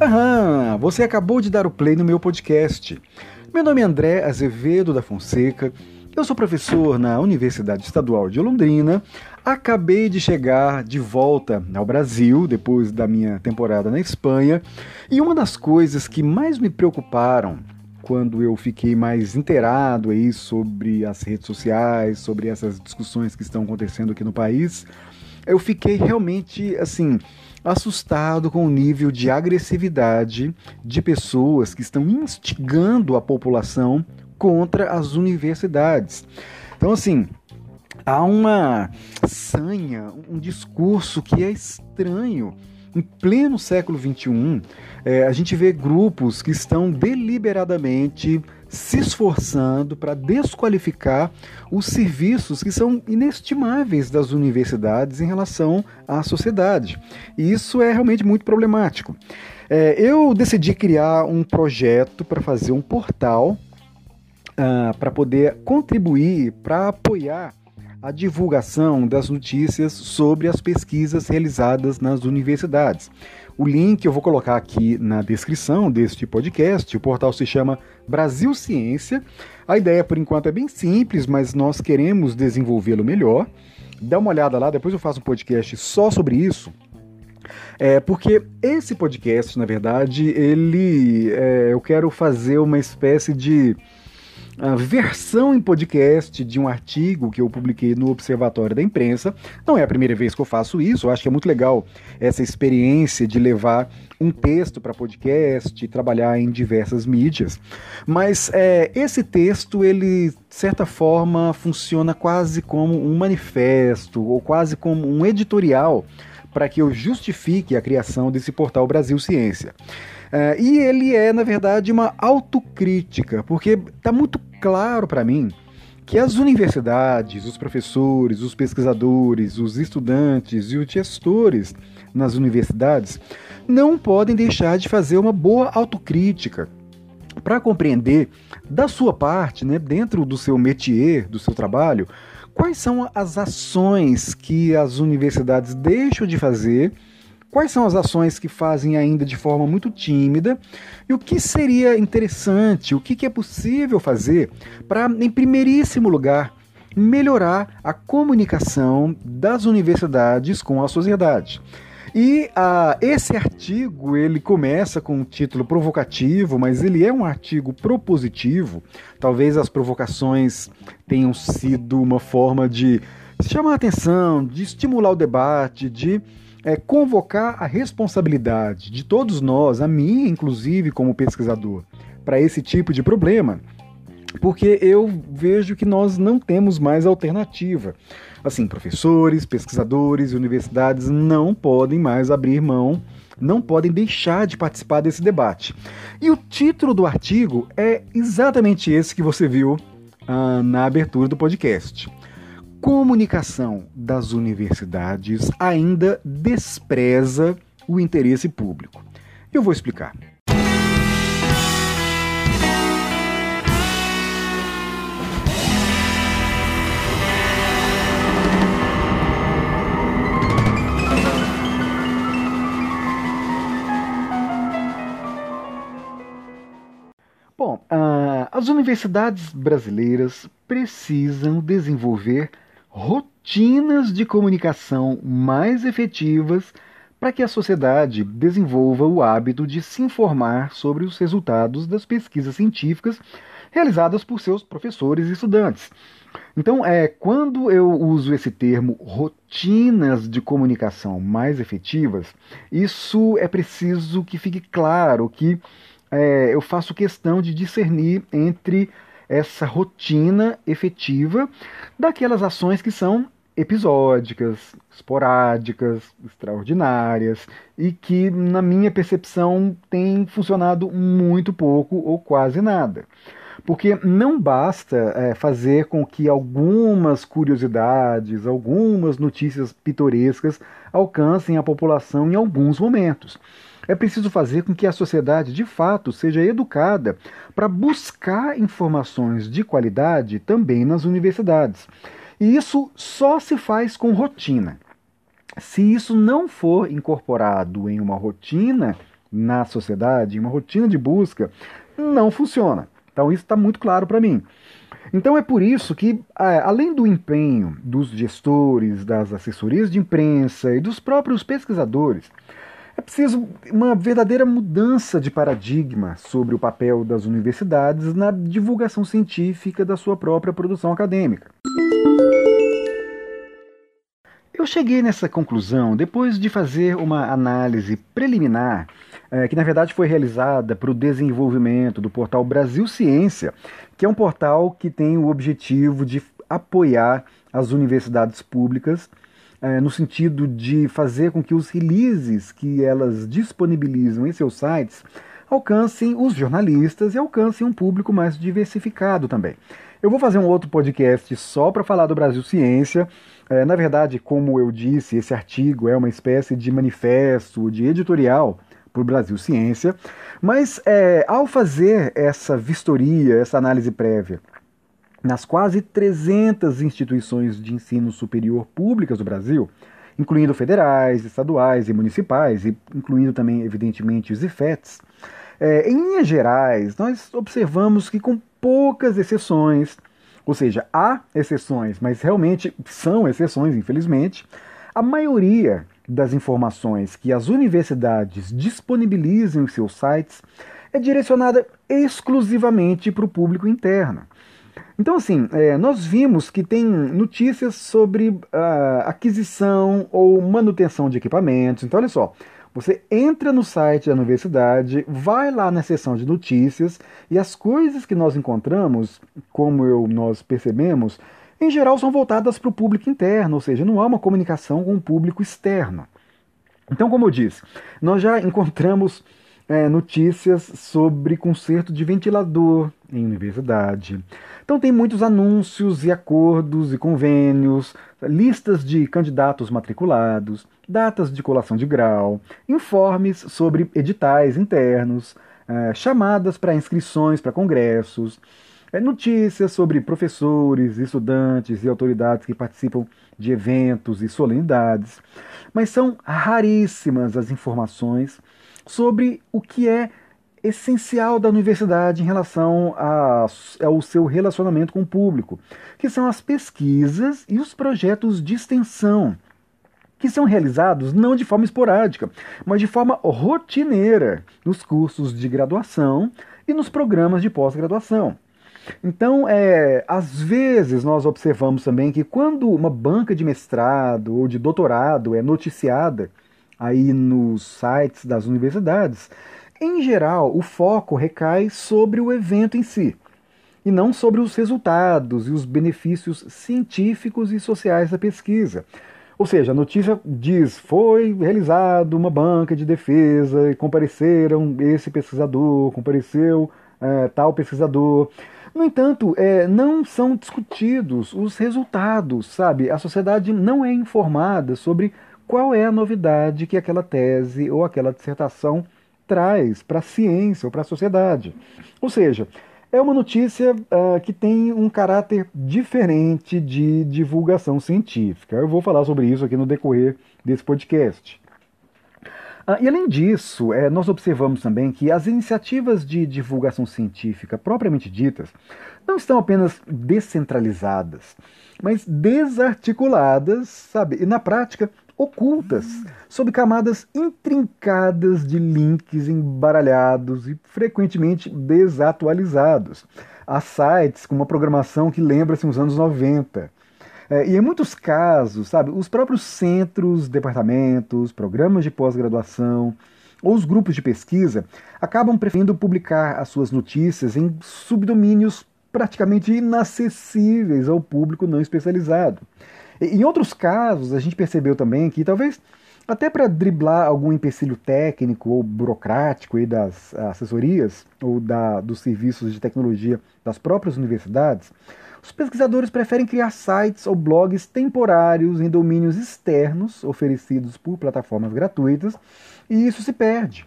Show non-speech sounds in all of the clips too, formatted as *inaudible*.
Aham, você acabou de dar o play no meu podcast. Meu nome é André Azevedo da Fonseca. Eu sou professor na Universidade Estadual de Londrina. Acabei de chegar de volta ao Brasil depois da minha temporada na Espanha. E uma das coisas que mais me preocuparam quando eu fiquei mais inteirado aí sobre as redes sociais, sobre essas discussões que estão acontecendo aqui no país, eu fiquei realmente assim assustado com o nível de agressividade de pessoas que estão instigando a população contra as universidades. Então, assim, há uma sanha, um discurso que é estranho. Em pleno século XXI, é, a gente vê grupos que estão deliberadamente se esforçando para desqualificar os serviços que são inestimáveis das universidades em relação à sociedade. E isso é realmente muito problemático. É, eu decidi criar um projeto para fazer um portal uh, para poder contribuir, para apoiar a divulgação das notícias sobre as pesquisas realizadas nas universidades. O link eu vou colocar aqui na descrição deste podcast. O portal se chama Brasil Ciência. A ideia, por enquanto, é bem simples, mas nós queremos desenvolvê-lo melhor. Dá uma olhada lá, depois eu faço um podcast só sobre isso. É, porque esse podcast, na verdade, ele é, eu quero fazer uma espécie de a versão em podcast de um artigo que eu publiquei no Observatório da Imprensa. Não é a primeira vez que eu faço isso, eu acho que é muito legal essa experiência de levar um texto para podcast, trabalhar em diversas mídias. Mas é, esse texto, ele, de certa forma, funciona quase como um manifesto ou quase como um editorial para que eu justifique a criação desse portal Brasil Ciência. Uh, e ele é, na verdade, uma autocrítica, porque está muito claro para mim que as universidades, os professores, os pesquisadores, os estudantes e os gestores nas universidades não podem deixar de fazer uma boa autocrítica para compreender da sua parte, né, dentro do seu métier, do seu trabalho, quais são as ações que as universidades deixam de fazer Quais são as ações que fazem ainda de forma muito tímida e o que seria interessante, o que é possível fazer para, em primeiríssimo lugar, melhorar a comunicação das universidades com a sociedade. E uh, esse artigo ele começa com um título provocativo, mas ele é um artigo propositivo. Talvez as provocações tenham sido uma forma de chamar a atenção, de estimular o debate, de é, convocar a responsabilidade de todos nós, a mim inclusive como pesquisador, para esse tipo de problema, porque eu vejo que nós não temos mais alternativa. Assim, professores, pesquisadores universidades não podem mais abrir mão, não podem deixar de participar desse debate. E o título do artigo é exatamente esse que você viu ah, na abertura do podcast comunicação das universidades ainda despreza o interesse público. Eu vou explicar. Bom, uh, as universidades brasileiras precisam desenvolver rotinas de comunicação mais efetivas para que a sociedade desenvolva o hábito de se informar sobre os resultados das pesquisas científicas realizadas por seus professores e estudantes. Então, é, quando eu uso esse termo rotinas de comunicação mais efetivas, isso é preciso que fique claro que é, eu faço questão de discernir entre essa rotina efetiva daquelas ações que são episódicas, esporádicas, extraordinárias e que, na minha percepção, têm funcionado muito pouco ou quase nada. Porque não basta é, fazer com que algumas curiosidades, algumas notícias pitorescas alcancem a população em alguns momentos. É preciso fazer com que a sociedade, de fato, seja educada para buscar informações de qualidade também nas universidades. E isso só se faz com rotina. se isso não for incorporado em uma rotina na sociedade, em uma rotina de busca, não funciona. Então isso está muito claro para mim. Então é por isso que, além do empenho dos gestores, das assessorias de imprensa e dos próprios pesquisadores, é preciso uma verdadeira mudança de paradigma sobre o papel das universidades na divulgação científica da sua própria produção acadêmica. Eu cheguei nessa conclusão depois de fazer uma análise preliminar, é, que na verdade foi realizada para o desenvolvimento do portal Brasil Ciência, que é um portal que tem o objetivo de apoiar as universidades públicas é, no sentido de fazer com que os releases que elas disponibilizam em seus sites alcancem os jornalistas e alcancem um público mais diversificado também. Eu vou fazer um outro podcast só para falar do Brasil Ciência. É, na verdade, como eu disse, esse artigo é uma espécie de manifesto, de editorial o Brasil Ciência. Mas é, ao fazer essa vistoria, essa análise prévia, nas quase 300 instituições de ensino superior públicas do Brasil, incluindo federais, estaduais e municipais, e incluindo também, evidentemente, os IFETs, é, em linhas gerais, nós observamos que, com poucas exceções, ou seja, há exceções, mas realmente são exceções, infelizmente, a maioria das informações que as universidades disponibilizam em seus sites é direcionada exclusivamente para o público interno. Então, assim, é, nós vimos que tem notícias sobre uh, aquisição ou manutenção de equipamentos. Então, olha só, você entra no site da universidade, vai lá na seção de notícias e as coisas que nós encontramos, como eu, nós percebemos, em geral são voltadas para o público interno, ou seja, não há uma comunicação com o público externo. Então, como eu disse, nós já *laughs* encontramos é, notícias sobre conserto de ventilador em universidade. Então tem muitos anúncios e acordos e convênios, listas de candidatos matriculados, datas de colação de grau, informes sobre editais internos, é, chamadas para inscrições para congressos, é, notícias sobre professores, estudantes e autoridades que participam de eventos e solenidades. Mas são raríssimas as informações sobre o que é essencial da universidade em relação ao seu relacionamento com o público, que são as pesquisas e os projetos de extensão, que são realizados não de forma esporádica, mas de forma rotineira nos cursos de graduação e nos programas de pós-graduação. Então, é, às vezes nós observamos também que quando uma banca de mestrado ou de doutorado é noticiada aí nos sites das universidades, em geral o foco recai sobre o evento em si e não sobre os resultados e os benefícios científicos e sociais da pesquisa. Ou seja, a notícia diz: foi realizada uma banca de defesa e compareceram esse pesquisador, compareceu é, tal pesquisador. No entanto, é, não são discutidos os resultados, sabe? A sociedade não é informada sobre qual é a novidade que aquela tese ou aquela dissertação traz para a ciência ou para a sociedade. Ou seja, é uma notícia uh, que tem um caráter diferente de divulgação científica. Eu vou falar sobre isso aqui no decorrer desse podcast. Uh, e além disso, é, nós observamos também que as iniciativas de divulgação científica propriamente ditas não estão apenas descentralizadas, mas desarticuladas, sabe? E na prática ocultas, sob camadas intrincadas de links embaralhados e frequentemente desatualizados. Há sites com uma programação que lembra-se uns anos 90. É, e em muitos casos, sabe, os próprios centros, departamentos, programas de pós-graduação ou os grupos de pesquisa acabam preferindo publicar as suas notícias em subdomínios praticamente inacessíveis ao público não especializado. Em outros casos, a gente percebeu também que talvez até para driblar algum empecilho técnico ou burocrático das assessorias ou da, dos serviços de tecnologia das próprias universidades, os pesquisadores preferem criar sites ou blogs temporários em domínios externos oferecidos por plataformas gratuitas e isso se perde.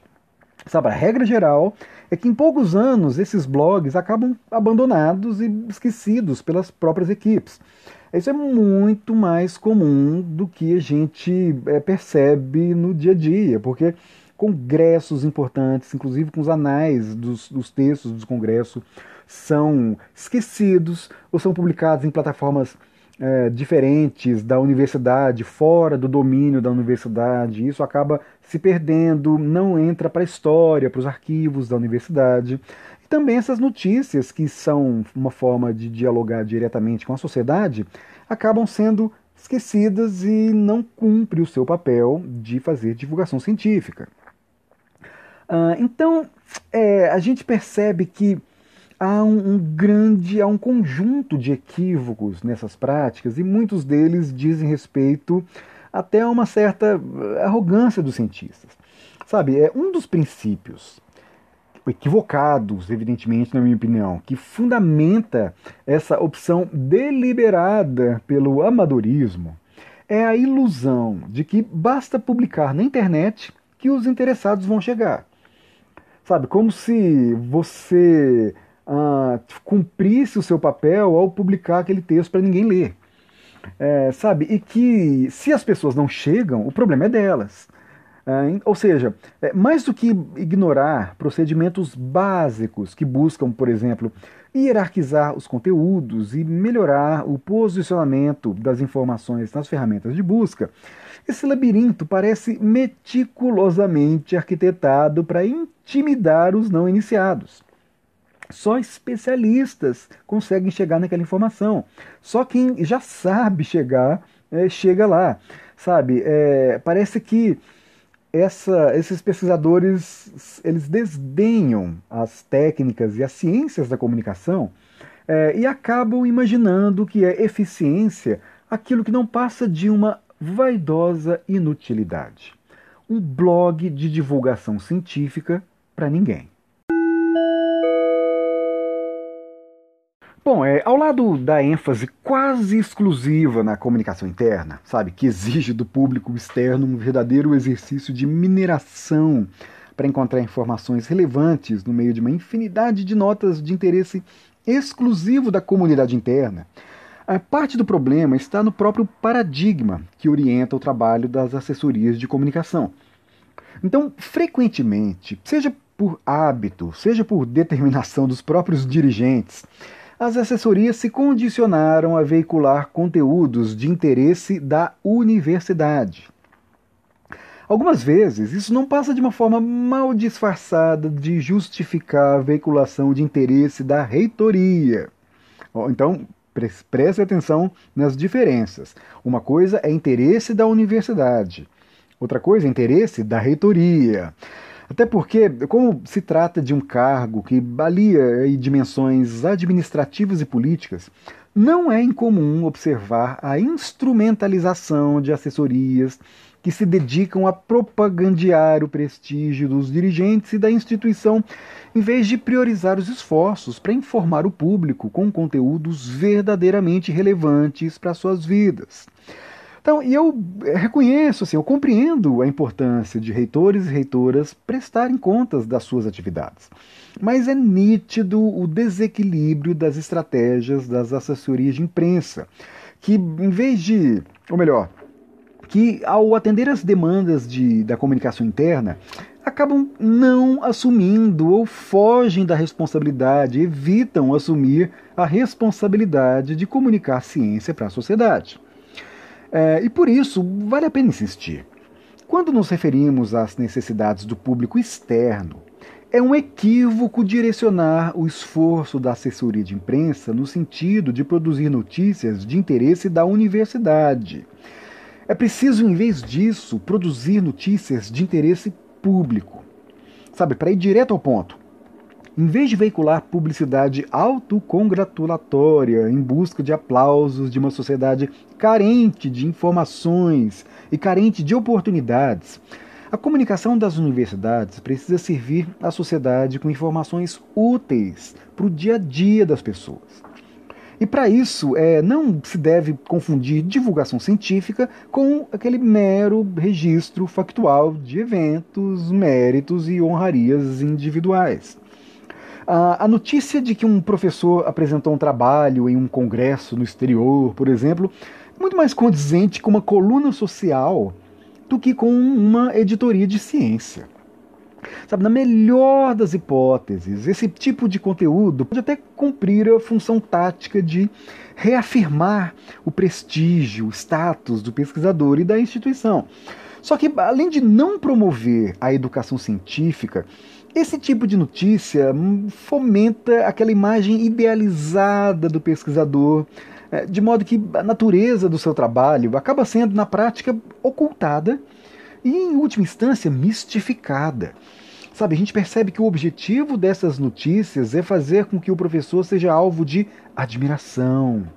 Sabe, a regra geral é que em poucos anos esses blogs acabam abandonados e esquecidos pelas próprias equipes. Isso é muito mais comum do que a gente é, percebe no dia a dia, porque congressos importantes, inclusive com os anais dos, dos textos dos congressos, são esquecidos ou são publicados em plataformas é, diferentes da universidade, fora do domínio da universidade. Isso acaba se perdendo, não entra para a história, para os arquivos da universidade. Também essas notícias, que são uma forma de dialogar diretamente com a sociedade, acabam sendo esquecidas e não cumpre o seu papel de fazer divulgação científica. Uh, então, é, a gente percebe que há um, um, grande, há um conjunto de equívocos nessas práticas e muitos deles dizem respeito até a uma certa arrogância dos cientistas. Sabe, é um dos princípios equivocados, evidentemente, na minha opinião, que fundamenta essa opção deliberada pelo amadorismo é a ilusão de que basta publicar na internet que os interessados vão chegar. Sabe, como se você ah, cumprisse o seu papel ao publicar aquele texto para ninguém ler. É, sabe? E que se as pessoas não chegam, o problema é delas. É, ou seja, é, mais do que ignorar procedimentos básicos que buscam, por exemplo, hierarquizar os conteúdos e melhorar o posicionamento das informações nas ferramentas de busca, esse labirinto parece meticulosamente arquitetado para intimidar os não iniciados. Só especialistas conseguem chegar naquela informação. Só quem já sabe chegar, é, chega lá. Sabe? É, parece que essa, esses pesquisadores eles desdenham as técnicas e as ciências da comunicação é, e acabam imaginando que é eficiência aquilo que não passa de uma vaidosa inutilidade. Um blog de divulgação científica para ninguém. Bom, é, ao lado da ênfase quase exclusiva na comunicação interna, sabe, que exige do público externo um verdadeiro exercício de mineração para encontrar informações relevantes no meio de uma infinidade de notas de interesse exclusivo da comunidade interna, a parte do problema está no próprio paradigma que orienta o trabalho das assessorias de comunicação. Então, frequentemente, seja por hábito, seja por determinação dos próprios dirigentes, as assessorias se condicionaram a veicular conteúdos de interesse da universidade. Algumas vezes, isso não passa de uma forma mal disfarçada de justificar a veiculação de interesse da reitoria. Então, Preste atenção nas diferenças. Uma coisa é interesse da universidade, outra coisa é interesse da reitoria. Até porque, como se trata de um cargo que balia dimensões administrativas e políticas, não é incomum observar a instrumentalização de assessorias que se dedicam a propagandear o prestígio dos dirigentes e da instituição, em vez de priorizar os esforços para informar o público com conteúdos verdadeiramente relevantes para suas vidas. Então, e eu reconheço, assim, eu compreendo a importância de reitores e reitoras prestarem contas das suas atividades. Mas é nítido o desequilíbrio das estratégias das assessorias de imprensa, que em vez de, ou melhor, que, ao atender às demandas de, da comunicação interna, acabam não assumindo ou fogem da responsabilidade, evitam assumir a responsabilidade de comunicar ciência para a sociedade. É, e por isso, vale a pena insistir. Quando nos referimos às necessidades do público externo, é um equívoco direcionar o esforço da assessoria de imprensa no sentido de produzir notícias de interesse da universidade. É preciso, em vez disso, produzir notícias de interesse público. Sabe, para ir direto ao ponto. Em vez de veicular publicidade autocongratulatória em busca de aplausos de uma sociedade carente de informações e carente de oportunidades, a comunicação das universidades precisa servir à sociedade com informações úteis para o dia a dia das pessoas. E para isso, é, não se deve confundir divulgação científica com aquele mero registro factual de eventos, méritos e honrarias individuais. A, a notícia de que um professor apresentou um trabalho em um congresso no exterior, por exemplo, é muito mais condizente com uma coluna social do que com uma editoria de ciência. Sabe, na melhor das hipóteses, esse tipo de conteúdo pode até cumprir a função tática de reafirmar o prestígio, o status do pesquisador e da instituição. Só que, além de não promover a educação científica, esse tipo de notícia fomenta aquela imagem idealizada do pesquisador, é, de modo que a natureza do seu trabalho acaba sendo, na prática, ocultada e, em última instância, mistificada. Sabe, a gente percebe que o objetivo dessas notícias é fazer com que o professor seja alvo de admiração.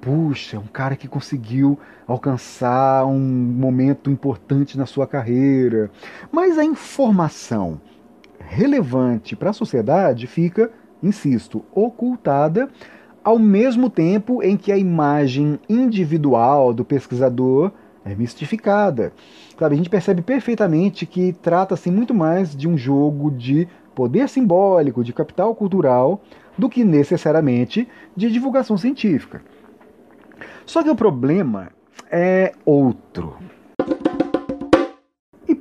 Puxa, um cara que conseguiu alcançar um momento importante na sua carreira. Mas a informação relevante para a sociedade fica, insisto, ocultada, ao mesmo tempo em que a imagem individual do pesquisador é mistificada. Sabe, a gente percebe perfeitamente que trata-se muito mais de um jogo de poder simbólico, de capital cultural, do que necessariamente de divulgação científica. Só que o problema é outro.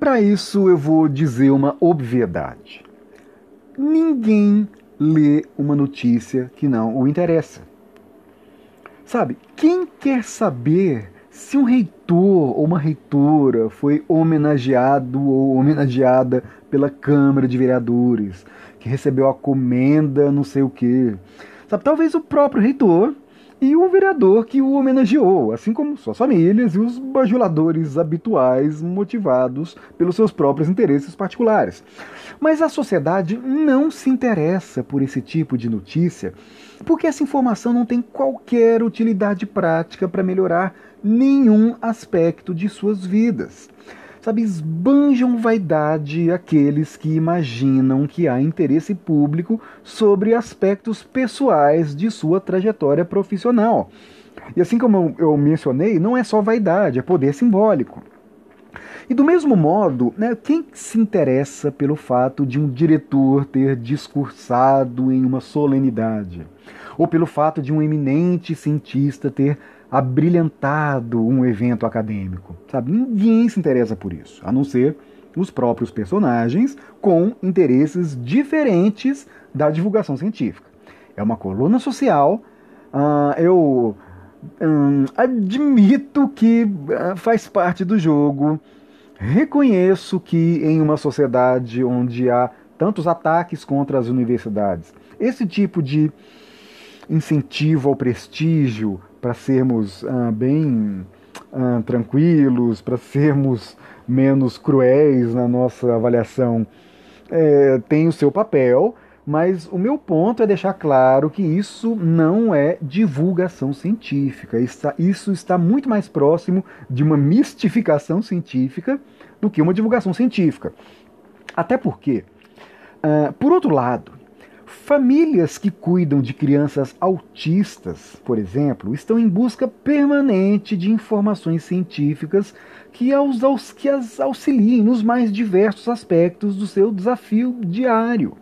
Para isso eu vou dizer uma obviedade. Ninguém lê uma notícia que não o interessa. Sabe, quem quer saber se um reitor ou uma reitora foi homenageado ou homenageada pela Câmara de Vereadores, que recebeu a comenda não sei o quê. Sabe, talvez o próprio reitor e o vereador que o homenageou, assim como suas famílias e os bajuladores habituais motivados pelos seus próprios interesses particulares. Mas a sociedade não se interessa por esse tipo de notícia, porque essa informação não tem qualquer utilidade prática para melhorar nenhum aspecto de suas vidas. Sabe, esbanjam vaidade aqueles que imaginam que há interesse público sobre aspectos pessoais de sua trajetória profissional. E assim como eu mencionei, não é só vaidade, é poder simbólico. E do mesmo modo, né, quem se interessa pelo fato de um diretor ter discursado em uma solenidade? Ou pelo fato de um eminente cientista ter abrilhantado um evento acadêmico. Sabe? Ninguém se interessa por isso, a não ser os próprios personagens com interesses diferentes da divulgação científica. É uma coluna social. Uh, eu um, admito que uh, faz parte do jogo. Reconheço que em uma sociedade onde há tantos ataques contra as universidades, esse tipo de incentivo ao prestígio, para sermos ah, bem ah, tranquilos, para sermos menos cruéis na nossa avaliação, é, tem o seu papel, mas o meu ponto é deixar claro que isso não é divulgação científica. Isso está muito mais próximo de uma mistificação científica do que uma divulgação científica. Até porque, uh, por outro lado, Famílias que cuidam de crianças autistas, por exemplo, estão em busca permanente de informações científicas que, aos, que as auxiliem nos mais diversos aspectos do seu desafio diário.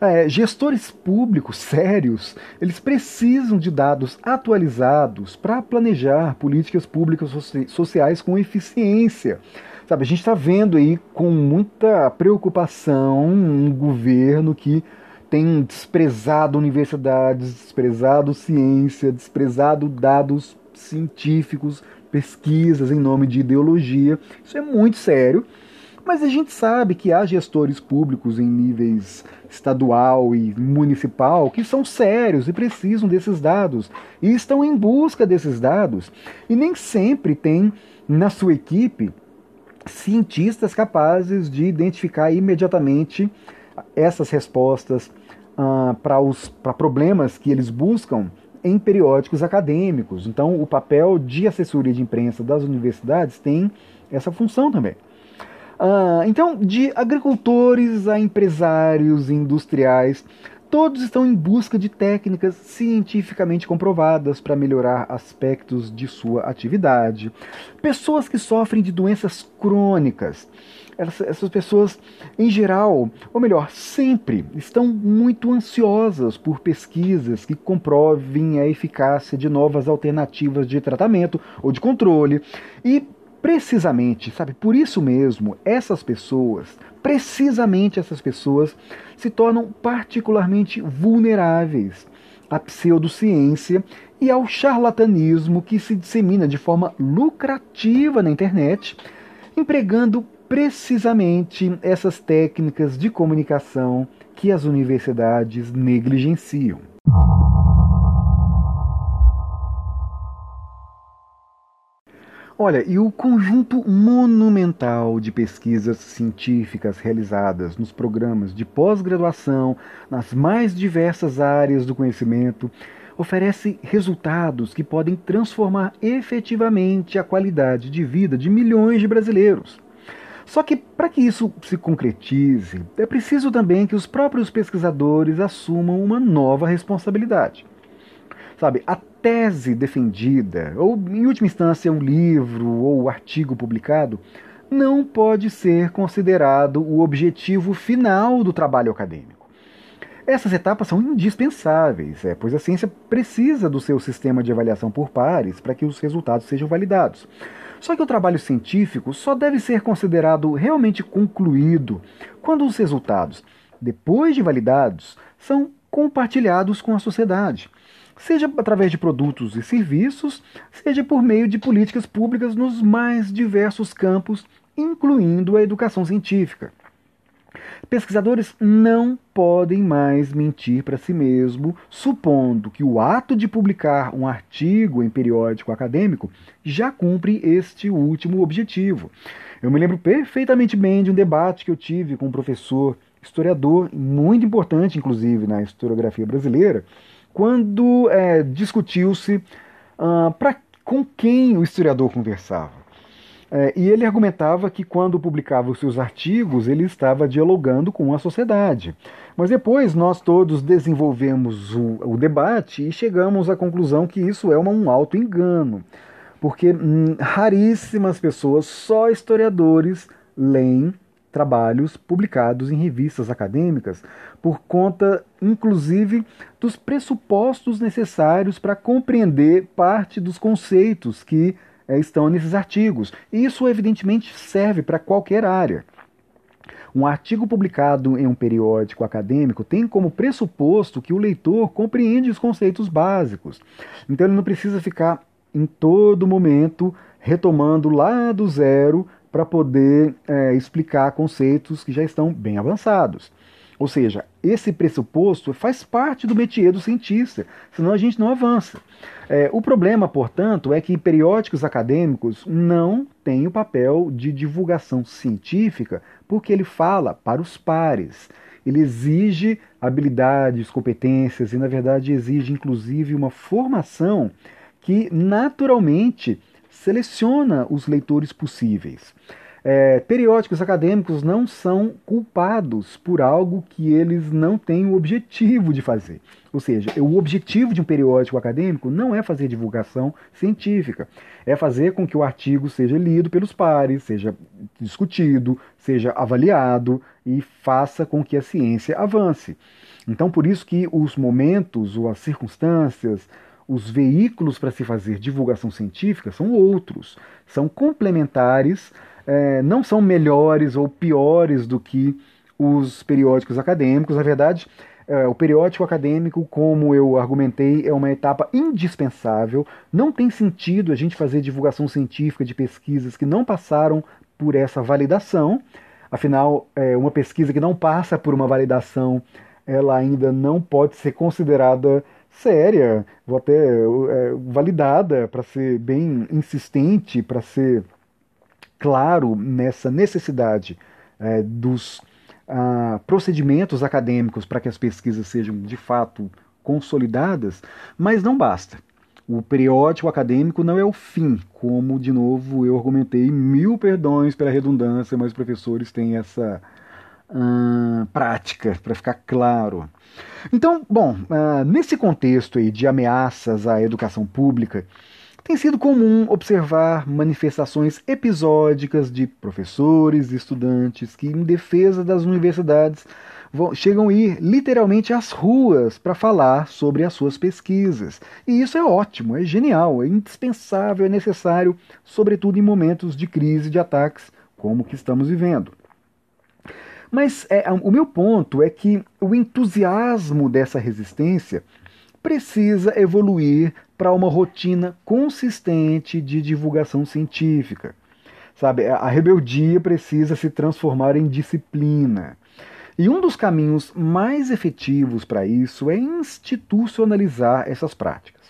É, gestores públicos *laughs* sérios, eles precisam de dados atualizados para planejar políticas públicas sociais com eficiência. Sabe, a gente está vendo aí com muita preocupação um governo que tem desprezado universidades, desprezado ciência, desprezado dados científicos, pesquisas em nome de ideologia. Isso é muito sério. Mas a gente sabe que há gestores públicos em níveis estadual e municipal que são sérios e precisam desses dados e estão em busca desses dados e nem sempre tem na sua equipe cientistas capazes de identificar imediatamente essas respostas uh, para problemas que eles buscam em periódicos acadêmicos. Então, o papel de assessoria de imprensa das universidades tem essa função também. Uh, então, de agricultores a empresários industriais, Todos estão em busca de técnicas cientificamente comprovadas para melhorar aspectos de sua atividade. Pessoas que sofrem de doenças crônicas. Essas pessoas, em geral, ou melhor, sempre, estão muito ansiosas por pesquisas que comprovem a eficácia de novas alternativas de tratamento ou de controle. E precisamente, sabe, por isso mesmo, essas pessoas, precisamente essas pessoas, se tornam particularmente vulneráveis à pseudociência e ao charlatanismo que se dissemina de forma lucrativa na internet, empregando precisamente essas técnicas de comunicação que as universidades negligenciam. Olha, e o conjunto monumental de pesquisas científicas realizadas nos programas de pós-graduação, nas mais diversas áreas do conhecimento, oferece resultados que podem transformar efetivamente a qualidade de vida de milhões de brasileiros. Só que para que isso se concretize, é preciso também que os próprios pesquisadores assumam uma nova responsabilidade. Sabe, a tese defendida, ou em última instância, um livro ou artigo publicado, não pode ser considerado o objetivo final do trabalho acadêmico. Essas etapas são indispensáveis, é, pois a ciência precisa do seu sistema de avaliação por pares para que os resultados sejam validados. Só que o trabalho científico só deve ser considerado realmente concluído quando os resultados, depois de validados, são compartilhados com a sociedade seja através de produtos e serviços, seja por meio de políticas públicas nos mais diversos campos, incluindo a educação científica. Pesquisadores não podem mais mentir para si mesmo, supondo que o ato de publicar um artigo em periódico acadêmico já cumpre este último objetivo. Eu me lembro perfeitamente bem de um debate que eu tive com um professor historiador, muito importante, inclusive, na historiografia brasileira, quando é, discutiu-se uh, com quem o historiador conversava. É, e ele argumentava que quando publicava os seus artigos, ele estava dialogando com a sociedade. Mas depois nós todos desenvolvemos o, o debate e chegamos à conclusão que isso é uma, um auto-engano. Porque hum, raríssimas pessoas, só historiadores, leem trabalhos publicados em revistas acadêmicas, por conta, inclusive, dos pressupostos necessários para compreender parte dos conceitos que estão nesses artigos. Isso, evidentemente, serve para qualquer área. Um artigo publicado em um periódico acadêmico tem como pressuposto que o leitor compreende os conceitos básicos. Então ele não precisa ficar em todo momento retomando lá do zero para poder é, explicar conceitos que já estão bem avançados. Ou seja, esse pressuposto faz parte do métier do cientista, senão a gente não avança. É, o problema, portanto, é que periódicos acadêmicos não têm o papel de divulgação científica porque ele fala para os pares. Ele exige habilidades, competências e, na verdade, exige inclusive uma formação que naturalmente seleciona os leitores possíveis. É, periódicos acadêmicos não são culpados por algo que eles não têm o objetivo de fazer. Ou seja, o objetivo de um periódico acadêmico não é fazer divulgação científica, é fazer com que o artigo seja lido pelos pares, seja discutido, seja avaliado e faça com que a ciência avance. Então, por isso que os momentos ou as circunstâncias, os veículos para se fazer divulgação científica são outros, são complementares, é, não são melhores ou piores do que os periódicos acadêmicos. Na verdade, é, o periódico acadêmico, como eu argumentei, é uma etapa indispensável. Não tem sentido a gente fazer divulgação científica de pesquisas que não passaram por essa validação. Afinal, é, uma pesquisa que não passa por uma validação, ela ainda não pode ser considerada séria, vou até é, validada para ser bem insistente, para ser claro nessa necessidade é, dos ah, procedimentos acadêmicos para que as pesquisas sejam de fato consolidadas, mas não basta. O periódico acadêmico não é o fim, como de novo eu argumentei, mil perdões pela redundância, mas os professores têm essa uh, prática, para ficar claro. Então, bom, uh, nesse contexto aí de ameaças à educação pública, tem sido comum observar manifestações episódicas de professores e estudantes que, em defesa das universidades, vão, chegam a ir literalmente às ruas para falar sobre as suas pesquisas. E isso é ótimo, é genial, é indispensável, é necessário, sobretudo em momentos de crise, de ataques como o que estamos vivendo. Mas é, o meu ponto é que o entusiasmo dessa resistência precisa evoluir para uma rotina consistente de divulgação científica. Sabe, a rebeldia precisa se transformar em disciplina. E um dos caminhos mais efetivos para isso é institucionalizar essas práticas.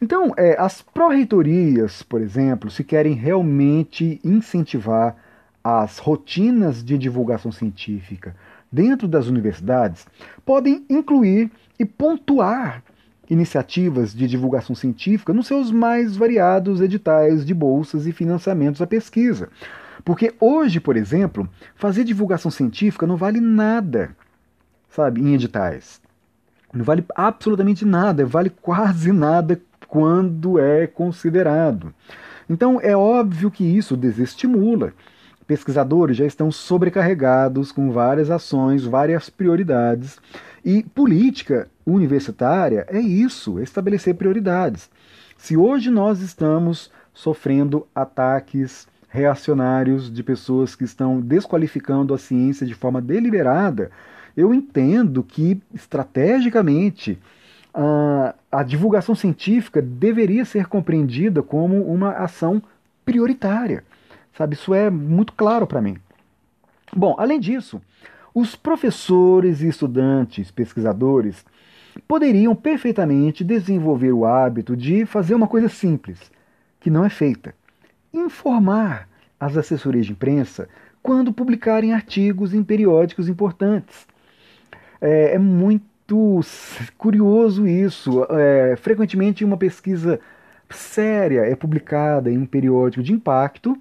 Então, é, as pró-reitorias, por exemplo, se querem realmente incentivar as rotinas de divulgação científica dentro das universidades, podem incluir e pontuar iniciativas de divulgação científica nos seus mais variados editais de bolsas e financiamentos à pesquisa. Porque hoje, por exemplo, fazer divulgação científica não vale nada, sabe, em editais. Não vale absolutamente nada, vale quase nada quando é considerado. Então é óbvio que isso desestimula. Pesquisadores já estão sobrecarregados com várias ações, várias prioridades. E política universitária é isso, é estabelecer prioridades. Se hoje nós estamos sofrendo ataques reacionários de pessoas que estão desqualificando a ciência de forma deliberada, eu entendo que, estrategicamente, a, a divulgação científica deveria ser compreendida como uma ação prioritária. Sabe, isso é muito claro para mim. Bom, além disso, os professores e estudantes, pesquisadores, poderiam perfeitamente desenvolver o hábito de fazer uma coisa simples, que não é feita: informar as assessorias de imprensa quando publicarem artigos em periódicos importantes. É, é muito curioso isso. É, frequentemente, uma pesquisa séria é publicada em um periódico de impacto.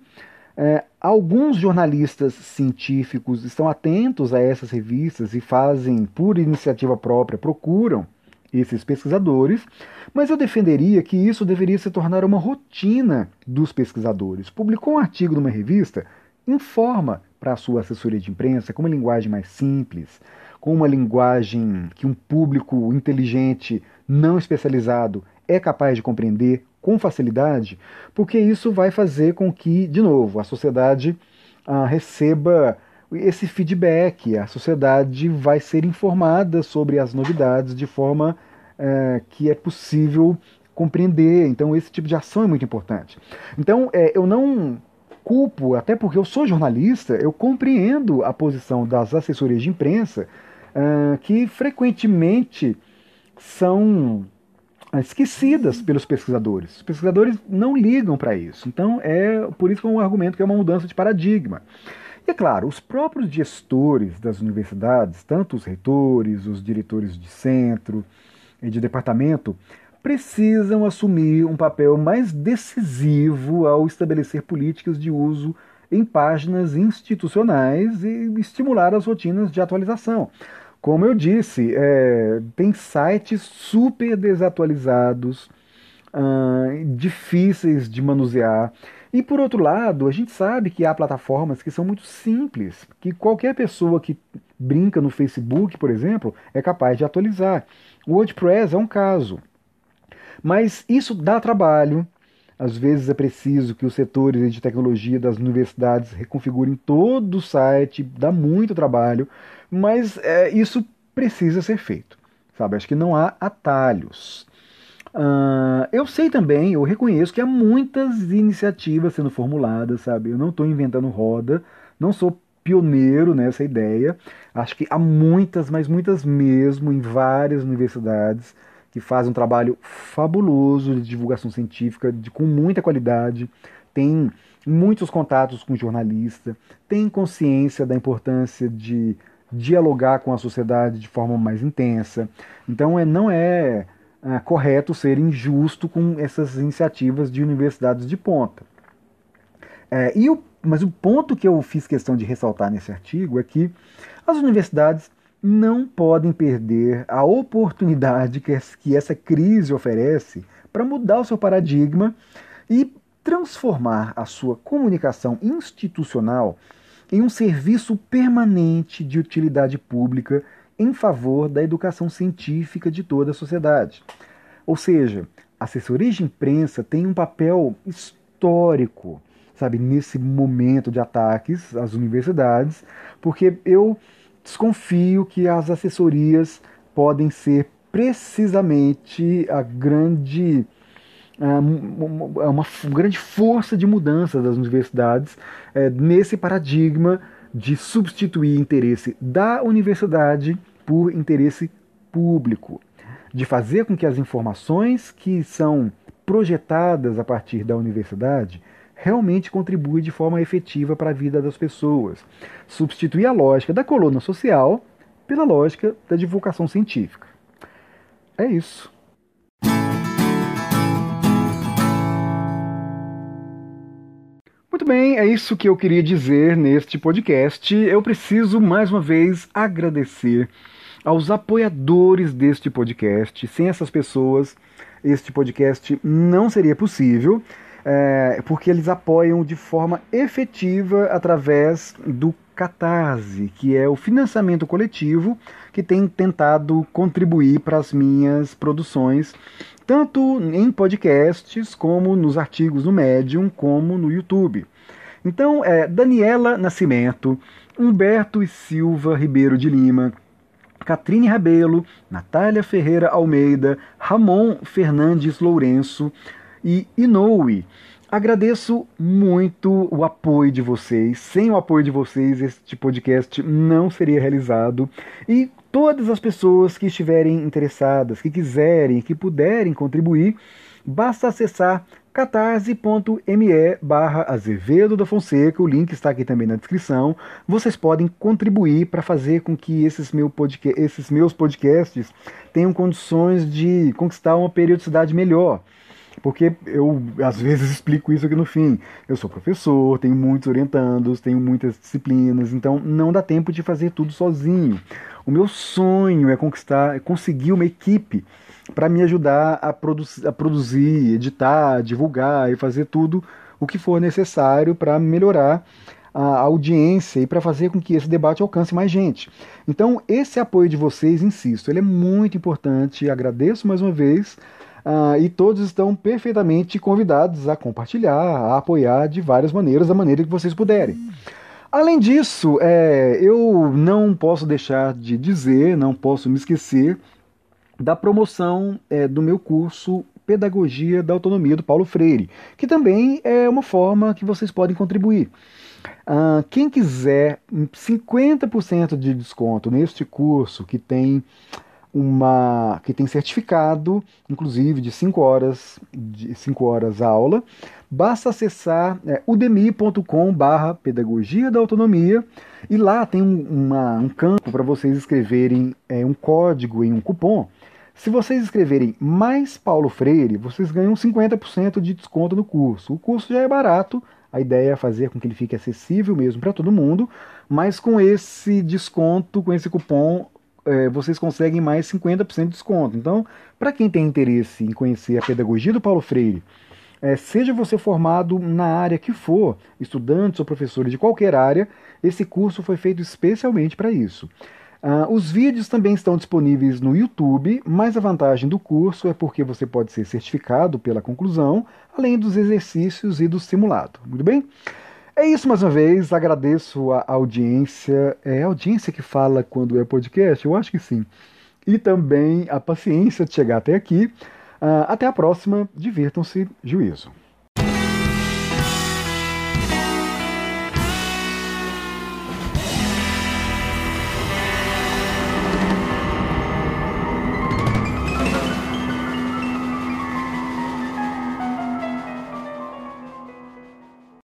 É, alguns jornalistas científicos estão atentos a essas revistas e fazem, por iniciativa própria, procuram esses pesquisadores, mas eu defenderia que isso deveria se tornar uma rotina dos pesquisadores. Publicou um artigo numa revista, informa para a sua assessoria de imprensa com uma linguagem mais simples, com uma linguagem que um público inteligente, não especializado, é capaz de compreender com facilidade, porque isso vai fazer com que, de novo, a sociedade ah, receba esse feedback, a sociedade vai ser informada sobre as novidades de forma é, que é possível compreender. Então, esse tipo de ação é muito importante. Então, é, eu não culpo, até porque eu sou jornalista, eu compreendo a posição das assessorias de imprensa, é, que frequentemente são esquecidas pelos pesquisadores. Os pesquisadores não ligam para isso. Então, é por isso que é um argumento que é uma mudança de paradigma. E é claro, os próprios gestores das universidades, tanto os reitores, os diretores de centro e de departamento, precisam assumir um papel mais decisivo ao estabelecer políticas de uso em páginas institucionais e estimular as rotinas de atualização. Como eu disse, é, tem sites super desatualizados, uh, difíceis de manusear. E por outro lado, a gente sabe que há plataformas que são muito simples, que qualquer pessoa que brinca no Facebook, por exemplo, é capaz de atualizar. O WordPress é um caso. Mas isso dá trabalho. Às vezes é preciso que os setores de tecnologia das universidades reconfigurem todo o site, dá muito trabalho, mas é, isso precisa ser feito. Sabe? Acho que não há atalhos. Uh, eu sei também, eu reconheço que há muitas iniciativas sendo formuladas, sabe? Eu não estou inventando roda, não sou pioneiro nessa ideia. Acho que há muitas, mas muitas mesmo, em várias universidades, que fazem um trabalho fabuloso de divulgação científica, de, com muita qualidade, tem muitos contatos com jornalista, tem consciência da importância de dialogar com a sociedade de forma mais intensa. Então, é, não é é, correto ser injusto com essas iniciativas de universidades de ponta. É, e o, mas o ponto que eu fiz questão de ressaltar nesse artigo é que As universidades não podem perder a oportunidade que essa crise oferece para mudar o seu paradigma e transformar a sua comunicação institucional em um serviço permanente de utilidade pública em favor da educação científica de toda a sociedade. Ou seja, a assessoria de imprensa tem um papel histórico, sabe, nesse momento de ataques às universidades, porque eu desconfio que as assessorias podem ser precisamente a grande uma, uma grande força de mudança das universidades é, nesse paradigma de substituir interesse da universidade por interesse público, de fazer com que as informações que são projetadas a partir da universidade realmente contribuem de forma efetiva para a vida das pessoas. Substituir a lógica da coluna social pela lógica da divulgação científica. É isso. Muito bem, é isso que eu queria dizer neste podcast. Eu preciso mais uma vez agradecer aos apoiadores deste podcast. Sem essas pessoas, este podcast não seria possível, é, porque eles apoiam de forma efetiva através do Catarse, que é o financiamento coletivo que tem tentado contribuir para as minhas produções tanto em podcasts, como nos artigos no Medium, como no YouTube. Então, é Daniela Nascimento, Humberto e Silva Ribeiro de Lima, Catrine Rabelo, Natália Ferreira Almeida, Ramon Fernandes Lourenço e Inoue. Agradeço muito o apoio de vocês. Sem o apoio de vocês, este podcast não seria realizado. E todas as pessoas que estiverem interessadas, que quiserem, que puderem contribuir, basta acessar catarse.me barra Azevedo da Fonseca, o link está aqui também na descrição. Vocês podem contribuir para fazer com que esses, meu esses meus podcasts tenham condições de conquistar uma periodicidade melhor. Porque eu, às vezes, explico isso aqui no fim. Eu sou professor, tenho muitos orientandos, tenho muitas disciplinas, então não dá tempo de fazer tudo sozinho. O meu sonho é conquistar, é conseguir uma equipe para me ajudar a, produ a produzir, editar, divulgar e fazer tudo o que for necessário para melhorar a audiência e para fazer com que esse debate alcance mais gente. Então, esse apoio de vocês, insisto, ele é muito importante. Agradeço mais uma vez. Uh, e todos estão perfeitamente convidados a compartilhar, a apoiar de várias maneiras, da maneira que vocês puderem. Além disso, é, eu não posso deixar de dizer, não posso me esquecer da promoção é, do meu curso Pedagogia da Autonomia do Paulo Freire, que também é uma forma que vocês podem contribuir. Uh, quem quiser 50% de desconto neste curso, que tem uma que tem certificado, inclusive de 5 horas de 5 horas aula, basta acessar é, udemy.com barra pedagogia da autonomia e lá tem um, uma, um campo para vocês escreverem é, um código em um cupom. Se vocês escreverem mais Paulo Freire, vocês ganham 50% de desconto no curso. O curso já é barato, a ideia é fazer com que ele fique acessível mesmo para todo mundo, mas com esse desconto, com esse cupom, é, vocês conseguem mais 50% de desconto. Então, para quem tem interesse em conhecer a pedagogia do Paulo Freire, é, seja você formado na área que for, estudantes ou professores de qualquer área, esse curso foi feito especialmente para isso. Uh, os vídeos também estão disponíveis no YouTube, mas a vantagem do curso é porque você pode ser certificado pela conclusão, além dos exercícios e do simulado. Muito bem? É isso mais uma vez, agradeço a audiência. É a audiência que fala quando é podcast? Eu acho que sim. E também a paciência de chegar até aqui. Uh, até a próxima, divirtam-se, juízo.